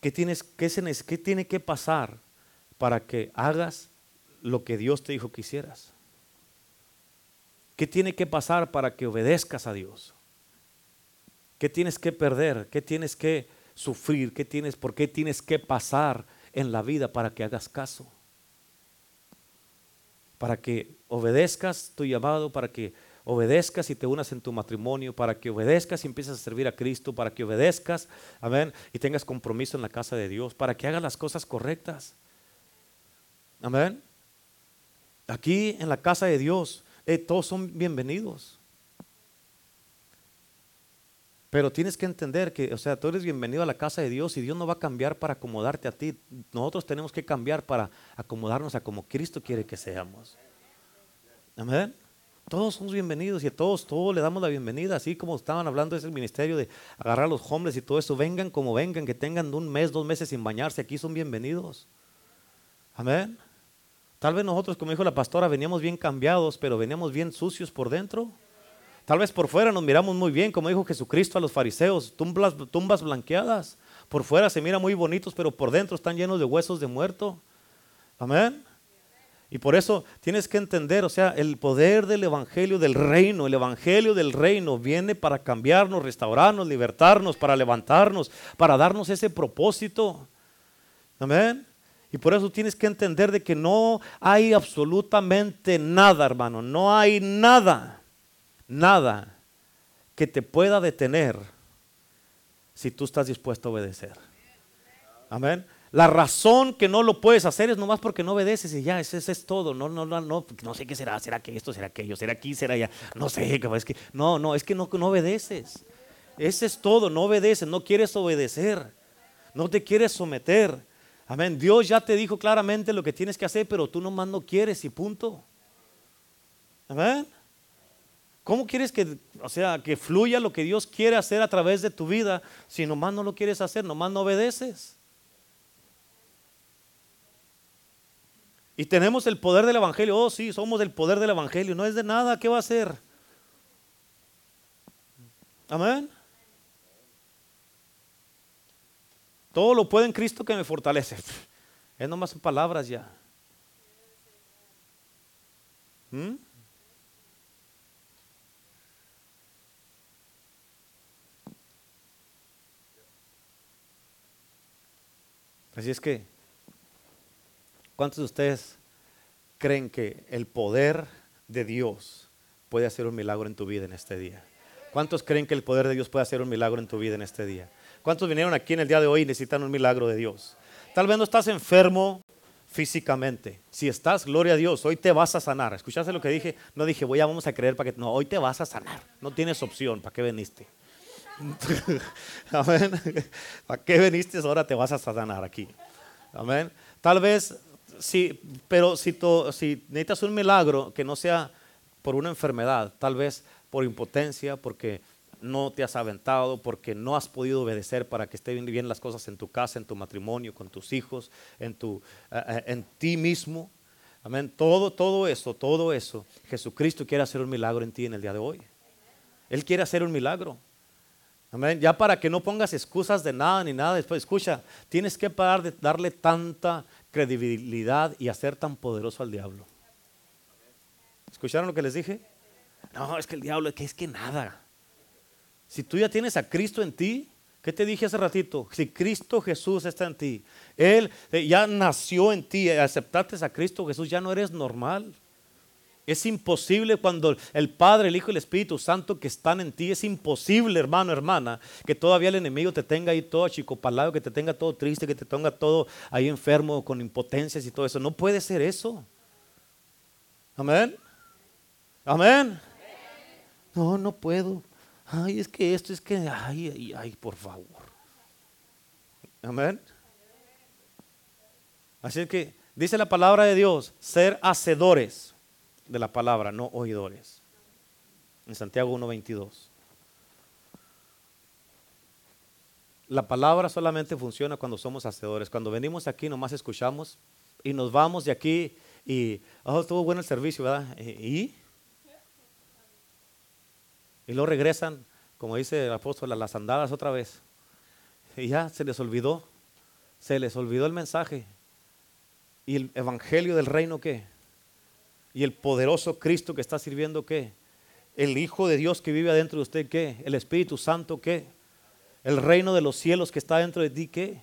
qué, tienes, qué, ¿Qué tiene que pasar para que hagas lo que Dios te dijo que hicieras? ¿Qué tiene que pasar para que obedezcas a Dios? ¿Qué tienes que perder? ¿Qué tienes que sufrir? ¿Qué tienes, ¿Por qué tienes que pasar en la vida para que hagas caso? Para que obedezcas tu llamado, para que obedezcas y te unas en tu matrimonio, para que obedezcas y empieces a servir a Cristo, para que obedezcas, amén, y tengas compromiso en la casa de Dios, para que hagas las cosas correctas. Amén. Aquí en la casa de Dios, eh, todos son bienvenidos. Pero tienes que entender que, o sea, tú eres bienvenido a la casa de Dios y Dios no va a cambiar para acomodarte a ti. Nosotros tenemos que cambiar para acomodarnos a como Cristo quiere que seamos. Amén. Todos somos bienvenidos y a todos, todos le damos la bienvenida, así como estaban hablando de ese ministerio de agarrar a los hombres y todo eso, vengan como vengan, que tengan un mes, dos meses sin bañarse, aquí son bienvenidos. Amén. Tal vez nosotros, como dijo la pastora, veníamos bien cambiados, pero veníamos bien sucios por dentro. Tal vez por fuera nos miramos muy bien, como dijo Jesucristo a los fariseos, tumbas, tumbas blanqueadas. Por fuera se miran muy bonitos, pero por dentro están llenos de huesos de muerto. Amén. Y por eso tienes que entender, o sea, el poder del Evangelio del reino, el Evangelio del reino viene para cambiarnos, restaurarnos, libertarnos, para levantarnos, para darnos ese propósito. Amén. Y por eso tienes que entender de que no hay absolutamente nada, hermano, no hay nada nada que te pueda detener si tú estás dispuesto a obedecer. Amén. La razón que no lo puedes hacer es nomás porque no obedeces y ya, ese, es todo. No, no, no, no, no sé qué será, será que esto, será aquello, será aquí, será allá. No sé, es que, no, no, es que no, no obedeces. Ese es todo, no obedeces, no quieres obedecer, no te quieres someter. Amén. Dios ya te dijo claramente lo que tienes que hacer, pero tú nomás no quieres y punto. Amén. ¿Cómo quieres que, o sea, que fluya lo que Dios quiere hacer a través de tu vida si nomás no lo quieres hacer, nomás no obedeces? Y tenemos el poder del Evangelio. Oh, sí, somos el poder del Evangelio. No es de nada. ¿Qué va a hacer? Amén. Todo lo puede en Cristo que me fortalece. Es nomás palabras ya. ¿Mm? Así es que, ¿cuántos de ustedes creen que el poder de Dios puede hacer un milagro en tu vida en este día? ¿Cuántos creen que el poder de Dios puede hacer un milagro en tu vida en este día? ¿Cuántos vinieron aquí en el día de hoy y necesitan un milagro de Dios? Tal vez no estás enfermo físicamente. Si estás, gloria a Dios, hoy te vas a sanar. ¿Escuchaste lo que dije? No dije, voy a vamos a creer para que... No, hoy te vas a sanar. No tienes opción. ¿Para qué viniste? Amén. ¿Para qué veniste? Ahora te vas a sanar aquí. Amén. Tal vez, sí, pero si, si necesitas un milagro que no sea por una enfermedad, tal vez por impotencia, porque no te has aventado, porque no has podido obedecer para que estén bien las cosas en tu casa, en tu matrimonio, con tus hijos, en, tu, eh, eh, en ti mismo. Amén. Todo, todo eso, todo eso, Jesucristo quiere hacer un milagro en ti en el día de hoy. Él quiere hacer un milagro. Amén. Ya para que no pongas excusas de nada ni nada después. Escucha, tienes que parar de darle tanta credibilidad y hacer tan poderoso al diablo. ¿Escucharon lo que les dije? No, es que el diablo, que es que nada. Si tú ya tienes a Cristo en ti, ¿qué te dije hace ratito? Si Cristo Jesús está en ti, Él eh, ya nació en ti, aceptaste a Cristo Jesús, ya no eres normal. Es imposible cuando el Padre, el Hijo y el Espíritu Santo que están en ti, es imposible, hermano, hermana, que todavía el enemigo te tenga ahí todo achicopalado, que te tenga todo triste, que te tenga todo ahí enfermo, con impotencias y todo eso. No puede ser eso. Amén. Amén. No, no puedo. Ay, es que esto, es que, ay, ay, ay, por favor. Amén. Así es que dice la palabra de Dios, ser hacedores de la palabra, no oidores. En Santiago 1.22. La palabra solamente funciona cuando somos hacedores. Cuando venimos aquí nomás escuchamos y nos vamos de aquí y, oh, estuvo bueno el servicio, ¿verdad? ¿Y? Y luego regresan, como dice el apóstol, a las andadas otra vez. Y ya se les olvidó, se les olvidó el mensaje. ¿Y el evangelio del reino qué? Y el poderoso Cristo que está sirviendo qué? El Hijo de Dios que vive adentro de usted qué? El Espíritu Santo qué? El reino de los cielos que está dentro de ti qué?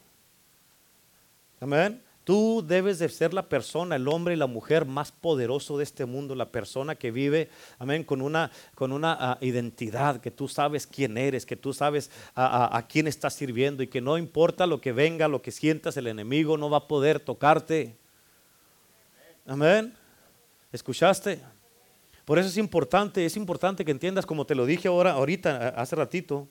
Amén. Tú debes de ser la persona, el hombre y la mujer más poderoso de este mundo, la persona que vive, amén, con una, con una ah, identidad, que tú sabes quién eres, que tú sabes a, a quién estás sirviendo y que no importa lo que venga, lo que sientas, el enemigo no va a poder tocarte. Amén. ¿Escuchaste? Por eso es importante, es importante que entiendas, como te lo dije ahora, ahorita, hace ratito,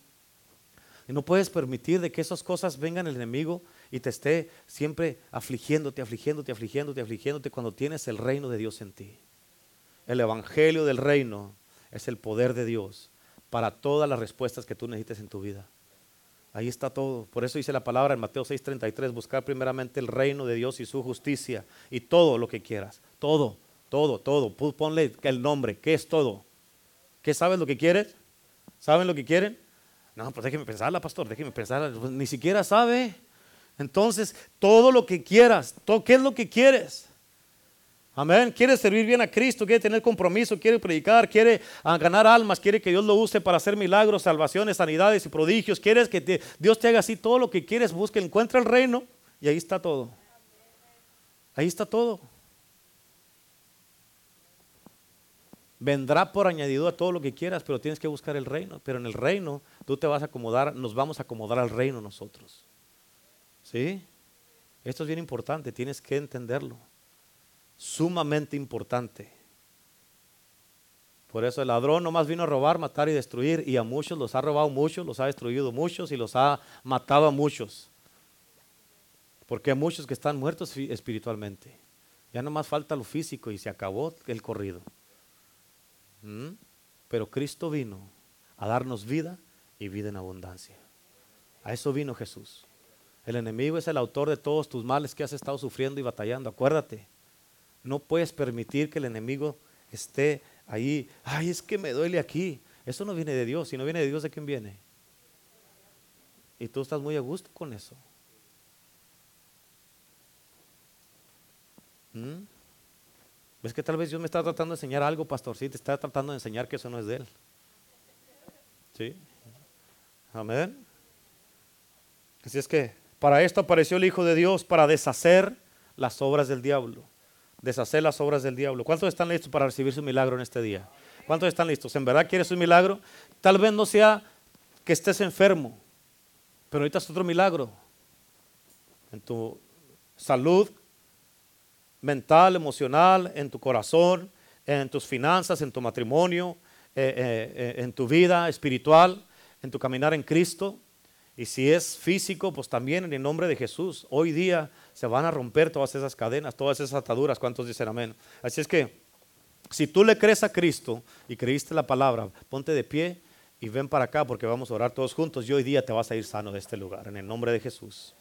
Y no puedes permitir de que esas cosas vengan el enemigo y te esté siempre afligiéndote, afligiéndote, afligiéndote, afligiéndote cuando tienes el reino de Dios en ti. El evangelio del reino es el poder de Dios para todas las respuestas que tú necesites en tu vida. Ahí está todo. Por eso dice la palabra en Mateo 6:33, buscar primeramente el reino de Dios y su justicia y todo lo que quieras. Todo, todo, todo. Ponle el nombre. ¿Qué es todo? ¿Qué sabes lo que quieres? ¿Saben lo que quieren? No, pues déjeme pensarla, pastor, déjeme pensarla. Pues ni siquiera sabe. Entonces, todo lo que quieras, ¿qué es lo que quieres? Amén. Quiere servir bien a Cristo, quiere tener compromiso, quiere predicar, quiere ah, ganar almas, quiere que Dios lo use para hacer milagros, salvaciones, sanidades y prodigios. Quieres que Dios te haga así todo lo que quieres, busca, encuentra el reino y ahí está todo. Ahí está todo. Vendrá por añadido a todo lo que quieras, pero tienes que buscar el reino. Pero en el reino tú te vas a acomodar, nos vamos a acomodar al reino nosotros. ¿Sí? Esto es bien importante, tienes que entenderlo. Sumamente importante. Por eso el ladrón no más vino a robar, matar y destruir. Y a muchos los ha robado muchos, los ha destruido muchos y los ha matado a muchos. Porque hay muchos que están muertos espiritualmente. Ya no más falta lo físico y se acabó el corrido. Pero Cristo vino a darnos vida y vida en abundancia. A eso vino Jesús. El enemigo es el autor de todos tus males que has estado sufriendo y batallando. Acuérdate, no puedes permitir que el enemigo esté ahí. Ay, es que me duele aquí. Eso no viene de Dios. Si no viene de Dios, ¿de quién viene? Y tú estás muy a gusto con eso. ¿Mm? Es que tal vez Dios me está tratando de enseñar algo, pastor. Sí, te está tratando de enseñar que eso no es de Él. ¿Sí? Amén. Así es que para esto apareció el Hijo de Dios, para deshacer las obras del diablo. Deshacer las obras del diablo. ¿Cuántos están listos para recibir su milagro en este día? ¿Cuántos están listos? ¿En verdad quieres un milagro? Tal vez no sea que estés enfermo, pero ahorita es otro milagro. En tu salud, mental, emocional, en tu corazón, en tus finanzas, en tu matrimonio, eh, eh, eh, en tu vida espiritual, en tu caminar en Cristo. Y si es físico, pues también en el nombre de Jesús. Hoy día se van a romper todas esas cadenas, todas esas ataduras. ¿Cuántos dicen amén? Así es que, si tú le crees a Cristo y creíste la palabra, ponte de pie y ven para acá porque vamos a orar todos juntos y hoy día te vas a ir sano de este lugar, en el nombre de Jesús.